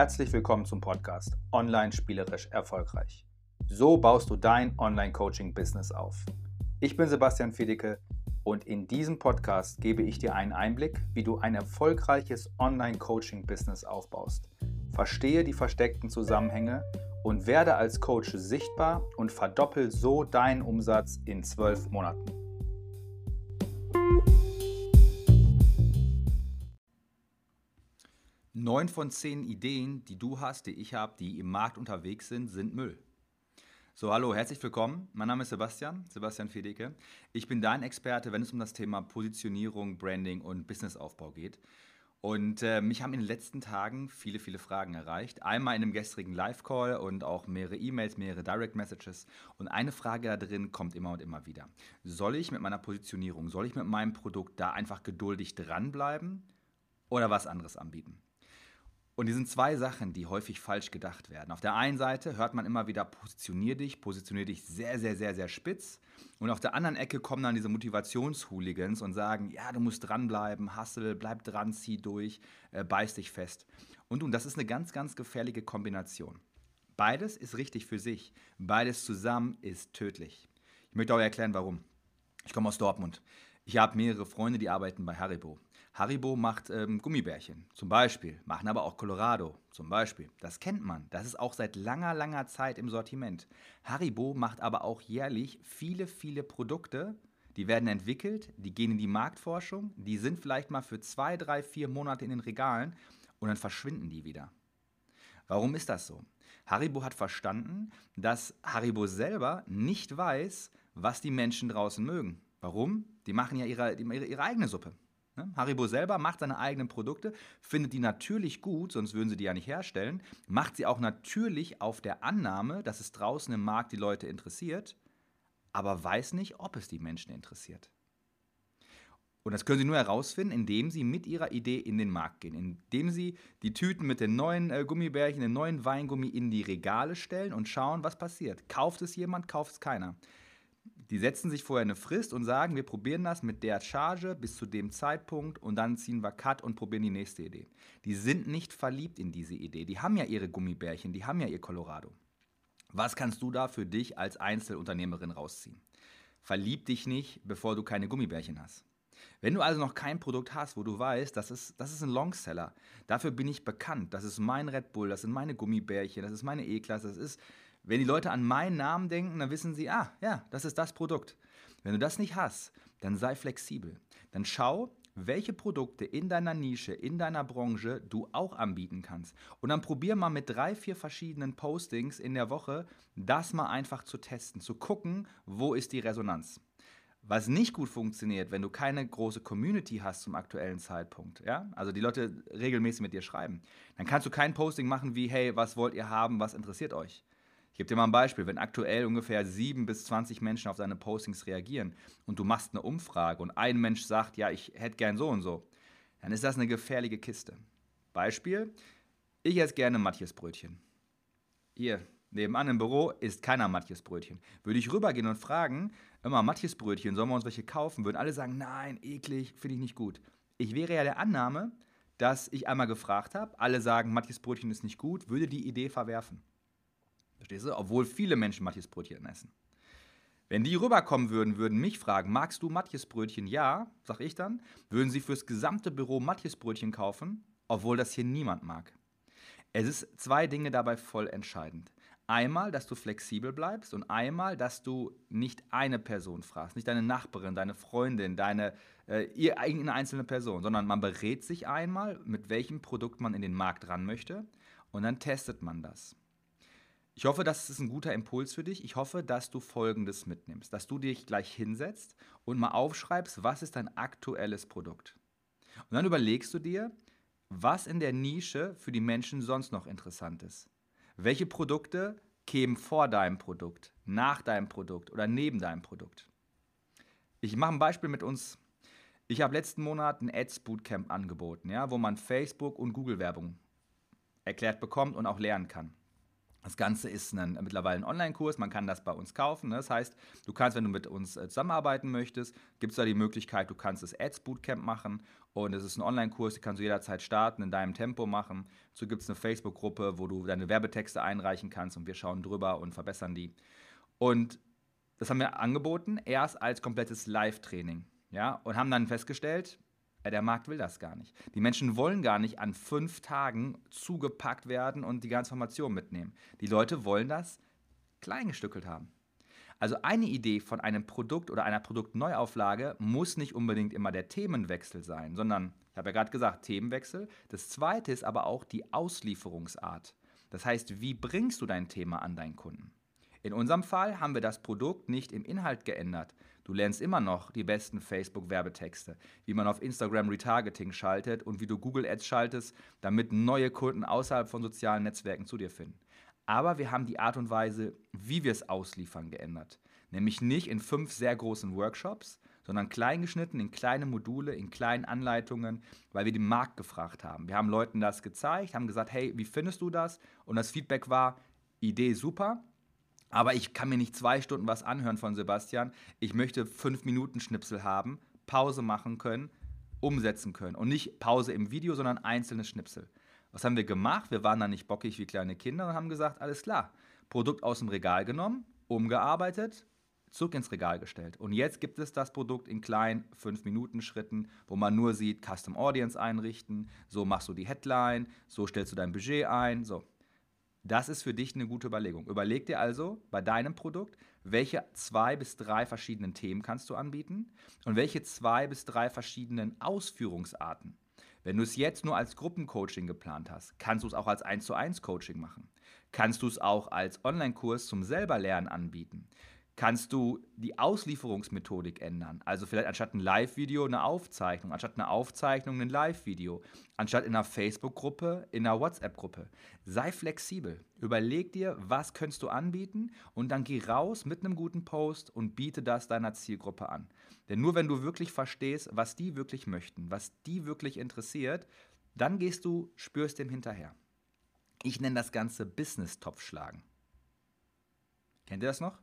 Herzlich willkommen zum Podcast Online spielerisch erfolgreich. So baust du dein Online-Coaching-Business auf. Ich bin Sebastian Fiedicke und in diesem Podcast gebe ich dir einen Einblick, wie du ein erfolgreiches Online-Coaching-Business aufbaust. Verstehe die versteckten Zusammenhänge und werde als Coach sichtbar und verdoppel so deinen Umsatz in zwölf Monaten. Neun von zehn Ideen, die du hast, die ich habe, die im Markt unterwegs sind, sind Müll. So, hallo, herzlich willkommen. Mein Name ist Sebastian, Sebastian Fedeke. Ich bin dein Experte, wenn es um das Thema Positionierung, Branding und Businessaufbau geht. Und äh, mich haben in den letzten Tagen viele, viele Fragen erreicht. Einmal in einem gestrigen Live-Call und auch mehrere E-Mails, mehrere Direct-Messages. Und eine Frage da drin kommt immer und immer wieder. Soll ich mit meiner Positionierung, soll ich mit meinem Produkt da einfach geduldig dranbleiben oder was anderes anbieten? Und die sind zwei Sachen, die häufig falsch gedacht werden. Auf der einen Seite hört man immer wieder, positionier dich, positionier dich sehr, sehr, sehr, sehr spitz. Und auf der anderen Ecke kommen dann diese Motivationshooligans und sagen, ja, du musst dranbleiben, hustle, bleib dran, zieh durch, äh, beiß dich fest. Und, und das ist eine ganz, ganz gefährliche Kombination. Beides ist richtig für sich. Beides zusammen ist tödlich. Ich möchte auch erklären, warum. Ich komme aus Dortmund. Ich habe mehrere Freunde, die arbeiten bei Haribo. Haribo macht ähm, Gummibärchen, zum Beispiel, machen aber auch Colorado, zum Beispiel. Das kennt man, das ist auch seit langer, langer Zeit im Sortiment. Haribo macht aber auch jährlich viele, viele Produkte, die werden entwickelt, die gehen in die Marktforschung, die sind vielleicht mal für zwei, drei, vier Monate in den Regalen und dann verschwinden die wieder. Warum ist das so? Haribo hat verstanden, dass Haribo selber nicht weiß, was die Menschen draußen mögen. Warum? Die machen ja ihre, ihre, ihre eigene Suppe. Ne? Haribo selber macht seine eigenen Produkte, findet die natürlich gut, sonst würden sie die ja nicht herstellen, macht sie auch natürlich auf der Annahme, dass es draußen im Markt die Leute interessiert, aber weiß nicht, ob es die Menschen interessiert. Und das können Sie nur herausfinden, indem Sie mit Ihrer Idee in den Markt gehen, indem Sie die Tüten mit den neuen äh, Gummibärchen, den neuen Weingummi in die Regale stellen und schauen, was passiert. Kauft es jemand, kauft es keiner. Die setzen sich vorher eine Frist und sagen, wir probieren das mit der Charge bis zu dem Zeitpunkt und dann ziehen wir Cut und probieren die nächste Idee. Die sind nicht verliebt in diese Idee. Die haben ja ihre Gummibärchen, die haben ja ihr Colorado. Was kannst du da für dich als Einzelunternehmerin rausziehen? Verlieb dich nicht, bevor du keine Gummibärchen hast. Wenn du also noch kein Produkt hast, wo du weißt, das ist, das ist ein Longseller, dafür bin ich bekannt, das ist mein Red Bull, das sind meine Gummibärchen, das ist meine E-Klasse, das ist wenn die Leute an meinen Namen denken, dann wissen sie, ah, ja, das ist das Produkt. Wenn du das nicht hast, dann sei flexibel. Dann schau, welche Produkte in deiner Nische, in deiner Branche du auch anbieten kannst. Und dann probier mal mit drei, vier verschiedenen Postings in der Woche, das mal einfach zu testen, zu gucken, wo ist die Resonanz. Was nicht gut funktioniert, wenn du keine große Community hast zum aktuellen Zeitpunkt, ja, also die Leute regelmäßig mit dir schreiben, dann kannst du kein Posting machen wie, hey, was wollt ihr haben, was interessiert euch? Ich gebe dir mal ein Beispiel. Wenn aktuell ungefähr 7 bis 20 Menschen auf deine Postings reagieren und du machst eine Umfrage und ein Mensch sagt, ja, ich hätte gern so und so, dann ist das eine gefährliche Kiste. Beispiel, ich esse gerne Matjesbrötchen. Hier, nebenan im Büro isst keiner Matjesbrötchen. Würde ich rübergehen und fragen, immer Matjesbrötchen, sollen wir uns welche kaufen? Würden alle sagen, nein, eklig, finde ich nicht gut. Ich wäre ja der Annahme, dass ich einmal gefragt habe, alle sagen, Matjesbrötchen ist nicht gut, würde die Idee verwerfen. Verstehst du? Obwohl viele Menschen Matjesbrötchen essen. Wenn die rüberkommen würden, würden mich fragen, magst du Matjesbrötchen? Ja, sag ich dann. Würden sie fürs gesamte Büro Matjesbrötchen kaufen, obwohl das hier niemand mag. Es ist zwei Dinge dabei voll entscheidend. Einmal, dass du flexibel bleibst und einmal, dass du nicht eine Person fragst, nicht deine Nachbarin, deine Freundin, deine äh, irgendeine einzelne Person, sondern man berät sich einmal, mit welchem Produkt man in den Markt ran möchte und dann testet man das. Ich hoffe, das ist ein guter Impuls für dich. Ich hoffe, dass du Folgendes mitnimmst, dass du dich gleich hinsetzt und mal aufschreibst, was ist dein aktuelles Produkt. Und dann überlegst du dir, was in der Nische für die Menschen sonst noch interessant ist. Welche Produkte kämen vor deinem Produkt, nach deinem Produkt oder neben deinem Produkt. Ich mache ein Beispiel mit uns. Ich habe letzten Monat ein Ads Bootcamp angeboten, ja, wo man Facebook und Google Werbung erklärt bekommt und auch lernen kann. Das Ganze ist ein, mittlerweile ein Online-Kurs, man kann das bei uns kaufen. Ne? Das heißt, du kannst, wenn du mit uns äh, zusammenarbeiten möchtest, gibt es da die Möglichkeit, du kannst das Ads Bootcamp machen und es ist ein Online-Kurs, den kannst du jederzeit starten, in deinem Tempo machen. Dazu gibt es eine Facebook-Gruppe, wo du deine Werbetexte einreichen kannst und wir schauen drüber und verbessern die. Und das haben wir angeboten, erst als komplettes Live-Training. Ja, und haben dann festgestellt, der Markt will das gar nicht. Die Menschen wollen gar nicht an fünf Tagen zugepackt werden und die ganze Information mitnehmen. Die Leute wollen das kleingestückelt haben. Also eine Idee von einem Produkt oder einer Produktneuauflage muss nicht unbedingt immer der Themenwechsel sein, sondern, ich habe ja gerade gesagt, Themenwechsel. Das zweite ist aber auch die Auslieferungsart. Das heißt, wie bringst du dein Thema an deinen Kunden? In unserem Fall haben wir das Produkt nicht im Inhalt geändert, Du lernst immer noch die besten Facebook-Werbetexte, wie man auf Instagram Retargeting schaltet und wie du Google Ads schaltest, damit neue Kunden außerhalb von sozialen Netzwerken zu dir finden. Aber wir haben die Art und Weise, wie wir es ausliefern, geändert. Nämlich nicht in fünf sehr großen Workshops, sondern klein geschnitten in kleine Module, in kleinen Anleitungen, weil wir den Markt gefragt haben. Wir haben Leuten das gezeigt, haben gesagt, hey, wie findest du das? Und das Feedback war, Idee super, aber ich kann mir nicht zwei Stunden was anhören von Sebastian. Ich möchte fünf Minuten Schnipsel haben, Pause machen können, umsetzen können. Und nicht Pause im Video, sondern einzelne Schnipsel. Was haben wir gemacht? Wir waren da nicht bockig wie kleine Kinder und haben gesagt, alles klar. Produkt aus dem Regal genommen, umgearbeitet, zurück ins Regal gestellt. Und jetzt gibt es das Produkt in kleinen 5-Minuten-Schritten, wo man nur sieht, Custom Audience einrichten, so machst du die Headline, so stellst du dein Budget ein, so. Das ist für dich eine gute Überlegung. Überleg dir also bei deinem Produkt, welche zwei bis drei verschiedenen Themen kannst du anbieten und welche zwei bis drei verschiedenen Ausführungsarten. Wenn du es jetzt nur als Gruppencoaching geplant hast, kannst du es auch als 1 zu 1 Coaching machen. Kannst du es auch als Online-Kurs zum Selberlernen anbieten kannst du die Auslieferungsmethodik ändern. Also vielleicht anstatt ein Live-Video eine Aufzeichnung, anstatt eine Aufzeichnung ein Live-Video, anstatt in einer Facebook-Gruppe, in einer WhatsApp-Gruppe. Sei flexibel. Überleg dir, was könntest du anbieten und dann geh raus mit einem guten Post und biete das deiner Zielgruppe an. Denn nur wenn du wirklich verstehst, was die wirklich möchten, was die wirklich interessiert, dann gehst du, spürst dem hinterher. Ich nenne das Ganze Business-Topf schlagen. Kennt ihr das noch?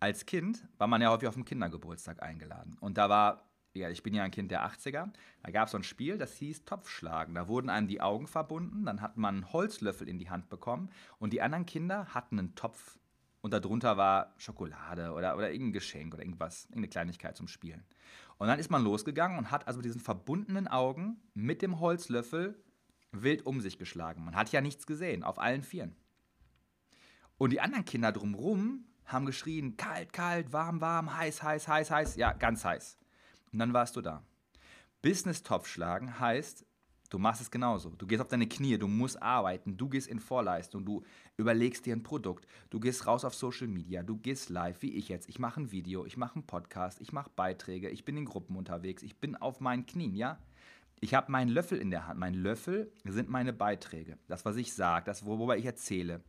Als Kind war man ja häufig auf dem Kindergeburtstag eingeladen. Und da war, ja, ich bin ja ein Kind der 80er, da gab es so ein Spiel, das hieß Topfschlagen. Da wurden einem die Augen verbunden, dann hat man einen Holzlöffel in die Hand bekommen und die anderen Kinder hatten einen Topf und darunter war Schokolade oder, oder irgendein Geschenk oder irgendwas, irgendeine Kleinigkeit zum Spielen. Und dann ist man losgegangen und hat also mit diesen verbundenen Augen mit dem Holzlöffel wild um sich geschlagen. Man hat ja nichts gesehen, auf allen Vieren. Und die anderen Kinder drumherum haben geschrien, kalt, kalt, warm, warm, heiß, heiß, heiß, heiß. Ja, ganz heiß. Und dann warst du da. Business-Topf schlagen heißt, du machst es genauso. Du gehst auf deine Knie, du musst arbeiten, du gehst in Vorleistung, du überlegst dir ein Produkt, du gehst raus auf Social Media, du gehst live, wie ich jetzt. Ich mache ein Video, ich mache einen Podcast, ich mache Beiträge, ich bin in Gruppen unterwegs, ich bin auf meinen Knien, ja? Ich habe meinen Löffel in der Hand. Mein Löffel sind meine Beiträge. Das, was ich sage, das, worüber ich erzähle.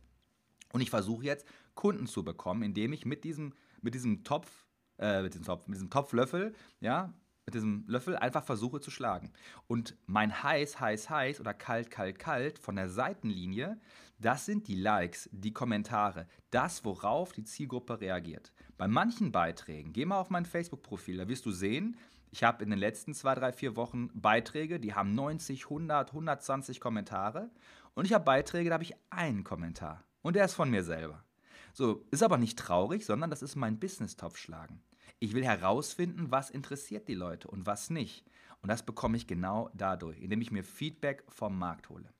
Und ich versuche jetzt, Kunden zu bekommen, indem ich mit diesem, mit diesem Topf, äh, mit diesem Topf, mit diesem Topflöffel, ja, mit diesem Löffel einfach versuche zu schlagen. Und mein heiß, heiß, heiß oder kalt, kalt, kalt von der Seitenlinie, das sind die Likes, die Kommentare, das, worauf die Zielgruppe reagiert. Bei manchen Beiträgen, geh mal auf mein Facebook-Profil, da wirst du sehen, ich habe in den letzten zwei, drei, vier Wochen Beiträge, die haben 90, 100, 120 Kommentare. Und ich habe Beiträge, da habe ich einen Kommentar. Und der ist von mir selber. So, ist aber nicht traurig, sondern das ist mein Business-Topf schlagen. Ich will herausfinden, was interessiert die Leute und was nicht. Und das bekomme ich genau dadurch, indem ich mir Feedback vom Markt hole.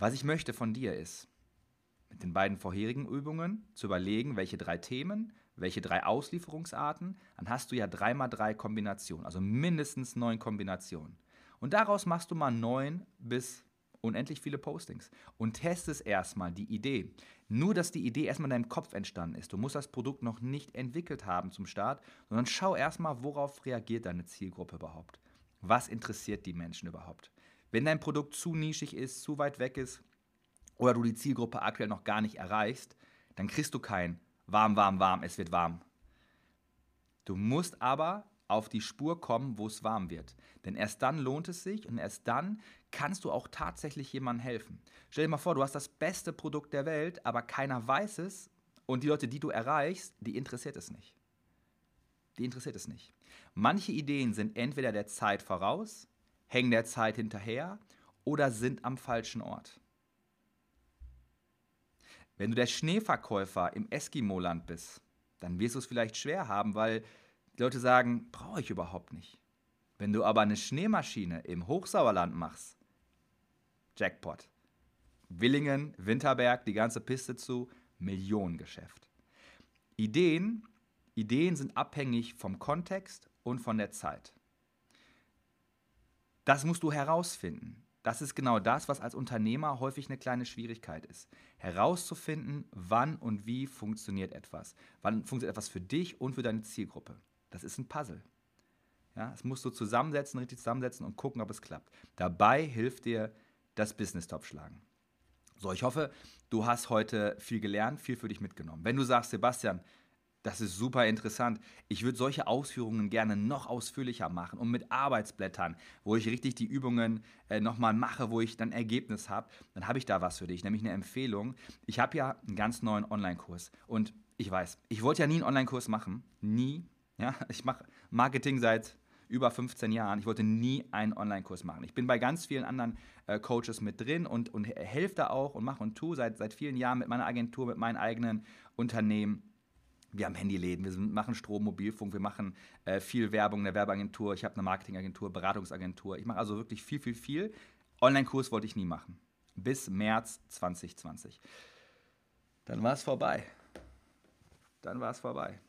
Was ich möchte von dir ist, mit den beiden vorherigen Übungen zu überlegen, welche drei Themen, welche drei Auslieferungsarten, dann hast du ja dreimal drei Kombinationen, also mindestens neun Kombinationen. Und daraus machst du mal neun bis unendlich viele Postings und testest erstmal die Idee. Nur, dass die Idee erstmal in deinem Kopf entstanden ist. Du musst das Produkt noch nicht entwickelt haben zum Start, sondern schau erstmal, worauf reagiert deine Zielgruppe überhaupt. Was interessiert die Menschen überhaupt? Wenn dein Produkt zu nischig ist, zu weit weg ist oder du die Zielgruppe aktuell noch gar nicht erreichst, dann kriegst du kein warm, warm, warm, es wird warm. Du musst aber auf die Spur kommen, wo es warm wird. Denn erst dann lohnt es sich und erst dann kannst du auch tatsächlich jemandem helfen. Stell dir mal vor, du hast das beste Produkt der Welt, aber keiner weiß es und die Leute, die du erreichst, die interessiert es nicht. Die interessiert es nicht. Manche Ideen sind entweder der Zeit voraus, hängen der Zeit hinterher oder sind am falschen Ort. Wenn du der Schneeverkäufer im Eskimo-Land bist, dann wirst du es vielleicht schwer haben, weil die Leute sagen, brauche ich überhaupt nicht. Wenn du aber eine Schneemaschine im Hochsauerland machst, Jackpot. Willingen, Winterberg, die ganze Piste zu, Millionengeschäft. Ideen, Ideen sind abhängig vom Kontext und von der Zeit. Das musst du herausfinden. Das ist genau das, was als Unternehmer häufig eine kleine Schwierigkeit ist. Herauszufinden, wann und wie funktioniert etwas. Wann funktioniert etwas für dich und für deine Zielgruppe. Das ist ein Puzzle. Ja, das musst du zusammensetzen, richtig zusammensetzen und gucken, ob es klappt. Dabei hilft dir das Business-Top schlagen. So, ich hoffe, du hast heute viel gelernt, viel für dich mitgenommen. Wenn du sagst, Sebastian, das ist super interessant. Ich würde solche Ausführungen gerne noch ausführlicher machen und mit Arbeitsblättern, wo ich richtig die Übungen äh, nochmal mache, wo ich dann Ergebnis habe. Dann habe ich da was für dich, nämlich eine Empfehlung. Ich habe ja einen ganz neuen Online-Kurs und ich weiß, ich wollte ja nie einen Online-Kurs machen. Nie. Ja, ich mache Marketing seit über 15 Jahren. Ich wollte nie einen Online-Kurs machen. Ich bin bei ganz vielen anderen äh, Coaches mit drin und, und helfe da auch und mache und tue seit, seit vielen Jahren mit meiner Agentur, mit meinen eigenen Unternehmen. Wir haben Handyläden, wir machen Strom, Mobilfunk, wir machen äh, viel Werbung, eine Werbeagentur, ich habe eine Marketingagentur, Beratungsagentur. Ich mache also wirklich viel, viel, viel. Online-Kurs wollte ich nie machen. Bis März 2020. Dann war es vorbei. Dann war es vorbei.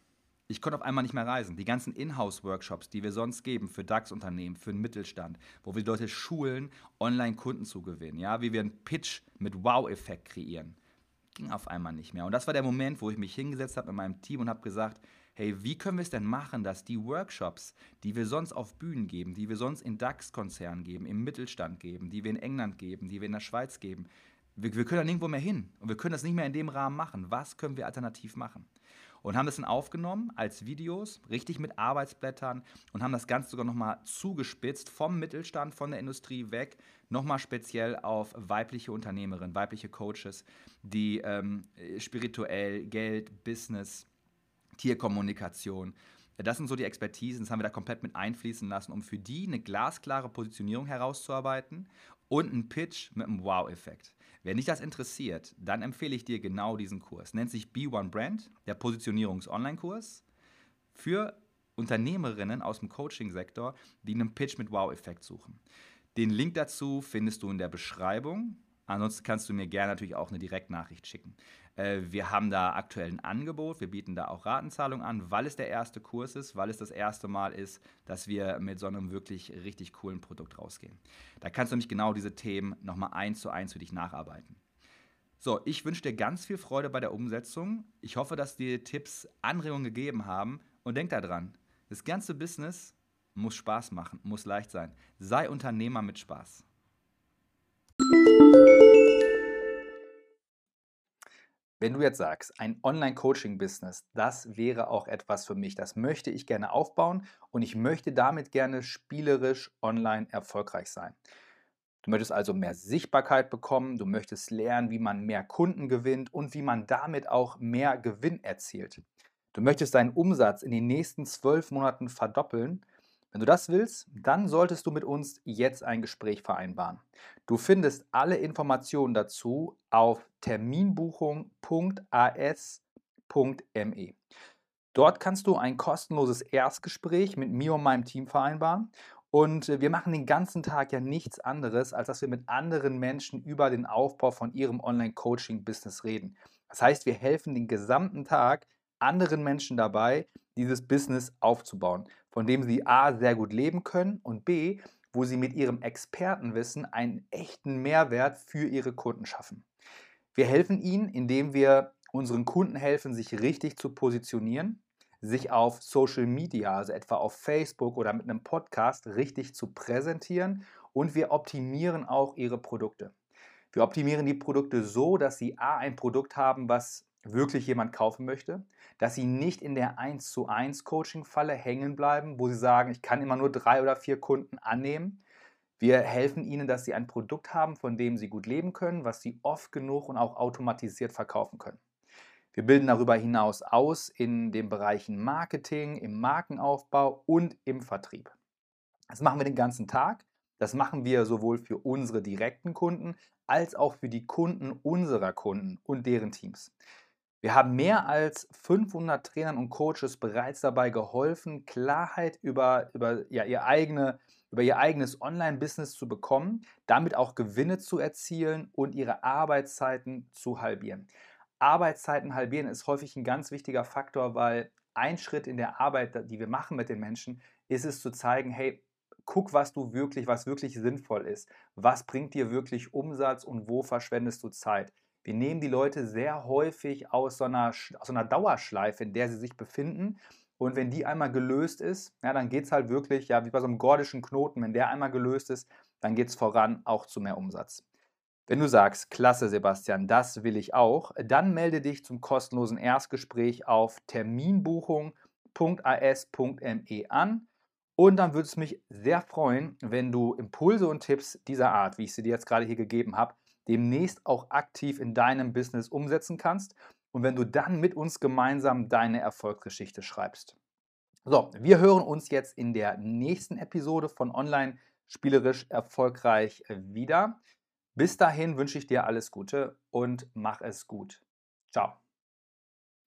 Ich konnte auf einmal nicht mehr reisen. Die ganzen Inhouse-Workshops, die wir sonst geben für DAX-Unternehmen, für den Mittelstand, wo wir die Leute schulen, Online-Kunden zu gewinnen, ja, wie wir einen Pitch mit Wow-Effekt kreieren, ging auf einmal nicht mehr. Und das war der Moment, wo ich mich hingesetzt habe mit meinem Team und habe gesagt, hey, wie können wir es denn machen, dass die Workshops, die wir sonst auf Bühnen geben, die wir sonst in DAX-Konzernen geben, im Mittelstand geben, die wir in England geben, die wir in der Schweiz geben, wir, wir können da nirgendwo mehr hin und wir können das nicht mehr in dem Rahmen machen. Was können wir alternativ machen? Und haben das dann aufgenommen als Videos, richtig mit Arbeitsblättern und haben das Ganze sogar nochmal zugespitzt vom Mittelstand, von der Industrie weg, nochmal speziell auf weibliche Unternehmerinnen, weibliche Coaches, die ähm, spirituell, Geld, Business, Tierkommunikation, das sind so die Expertisen, das haben wir da komplett mit einfließen lassen, um für die eine glasklare Positionierung herauszuarbeiten und einen Pitch mit einem Wow-Effekt. Wenn dich das interessiert, dann empfehle ich dir genau diesen Kurs. Nennt sich B1 Brand, der Positionierungs-Online-Kurs für Unternehmerinnen aus dem Coaching-Sektor, die einen Pitch mit Wow-Effekt suchen. Den Link dazu findest du in der Beschreibung. Ansonsten kannst du mir gerne natürlich auch eine Direktnachricht schicken. Äh, wir haben da aktuell ein Angebot, wir bieten da auch Ratenzahlung an, weil es der erste Kurs ist, weil es das erste Mal ist, dass wir mit so einem wirklich richtig coolen Produkt rausgehen. Da kannst du nämlich genau diese Themen nochmal eins zu eins für dich nacharbeiten. So, ich wünsche dir ganz viel Freude bei der Umsetzung. Ich hoffe, dass dir Tipps Anregungen gegeben haben und denk daran, das ganze Business muss Spaß machen, muss leicht sein. Sei Unternehmer mit Spaß. Wenn du jetzt sagst, ein Online-Coaching-Business, das wäre auch etwas für mich, das möchte ich gerne aufbauen und ich möchte damit gerne spielerisch online erfolgreich sein. Du möchtest also mehr Sichtbarkeit bekommen, du möchtest lernen, wie man mehr Kunden gewinnt und wie man damit auch mehr Gewinn erzielt. Du möchtest deinen Umsatz in den nächsten zwölf Monaten verdoppeln wenn du das willst, dann solltest du mit uns jetzt ein Gespräch vereinbaren. Du findest alle Informationen dazu auf terminbuchung.as.me. Dort kannst du ein kostenloses Erstgespräch mit mir und meinem Team vereinbaren. Und wir machen den ganzen Tag ja nichts anderes, als dass wir mit anderen Menschen über den Aufbau von ihrem Online-Coaching-Business reden. Das heißt, wir helfen den gesamten Tag anderen Menschen dabei, dieses Business aufzubauen, von dem sie A sehr gut leben können und B, wo sie mit ihrem Expertenwissen einen echten Mehrwert für ihre Kunden schaffen. Wir helfen ihnen, indem wir unseren Kunden helfen, sich richtig zu positionieren, sich auf Social Media, also etwa auf Facebook oder mit einem Podcast, richtig zu präsentieren und wir optimieren auch ihre Produkte. Wir optimieren die Produkte so, dass sie A ein Produkt haben, was wirklich jemand kaufen möchte, dass sie nicht in der 1 zu 1 Coaching-Falle hängen bleiben, wo sie sagen, ich kann immer nur drei oder vier Kunden annehmen. Wir helfen ihnen, dass sie ein Produkt haben, von dem sie gut leben können, was sie oft genug und auch automatisiert verkaufen können. Wir bilden darüber hinaus aus in den Bereichen Marketing, im Markenaufbau und im Vertrieb. Das machen wir den ganzen Tag. Das machen wir sowohl für unsere direkten Kunden als auch für die Kunden unserer Kunden und deren Teams. Wir haben mehr als 500 Trainern und Coaches bereits dabei geholfen, Klarheit über, über, ja, ihr, eigene, über ihr eigenes Online-Business zu bekommen, damit auch Gewinne zu erzielen und ihre Arbeitszeiten zu halbieren. Arbeitszeiten halbieren ist häufig ein ganz wichtiger Faktor, weil ein Schritt in der Arbeit, die wir machen mit den Menschen, ist es zu zeigen, hey, guck, was du wirklich, was wirklich sinnvoll ist. Was bringt dir wirklich Umsatz und wo verschwendest du Zeit? Wir nehmen die Leute sehr häufig aus so einer, aus so einer Dauerschleife, in der sie sich befinden. Und wenn die einmal gelöst ist, ja, dann geht es halt wirklich, ja, wie bei so einem gordischen Knoten, wenn der einmal gelöst ist, dann geht es voran auch zu mehr Umsatz. Wenn du sagst, klasse Sebastian, das will ich auch, dann melde dich zum kostenlosen Erstgespräch auf terminbuchung.as.me an. Und dann würde es mich sehr freuen, wenn du Impulse und Tipps dieser Art, wie ich sie dir jetzt gerade hier gegeben habe, demnächst auch aktiv in deinem Business umsetzen kannst und wenn du dann mit uns gemeinsam deine Erfolgsgeschichte schreibst. So, wir hören uns jetzt in der nächsten Episode von Online spielerisch erfolgreich wieder. Bis dahin wünsche ich dir alles Gute und mach es gut. Ciao.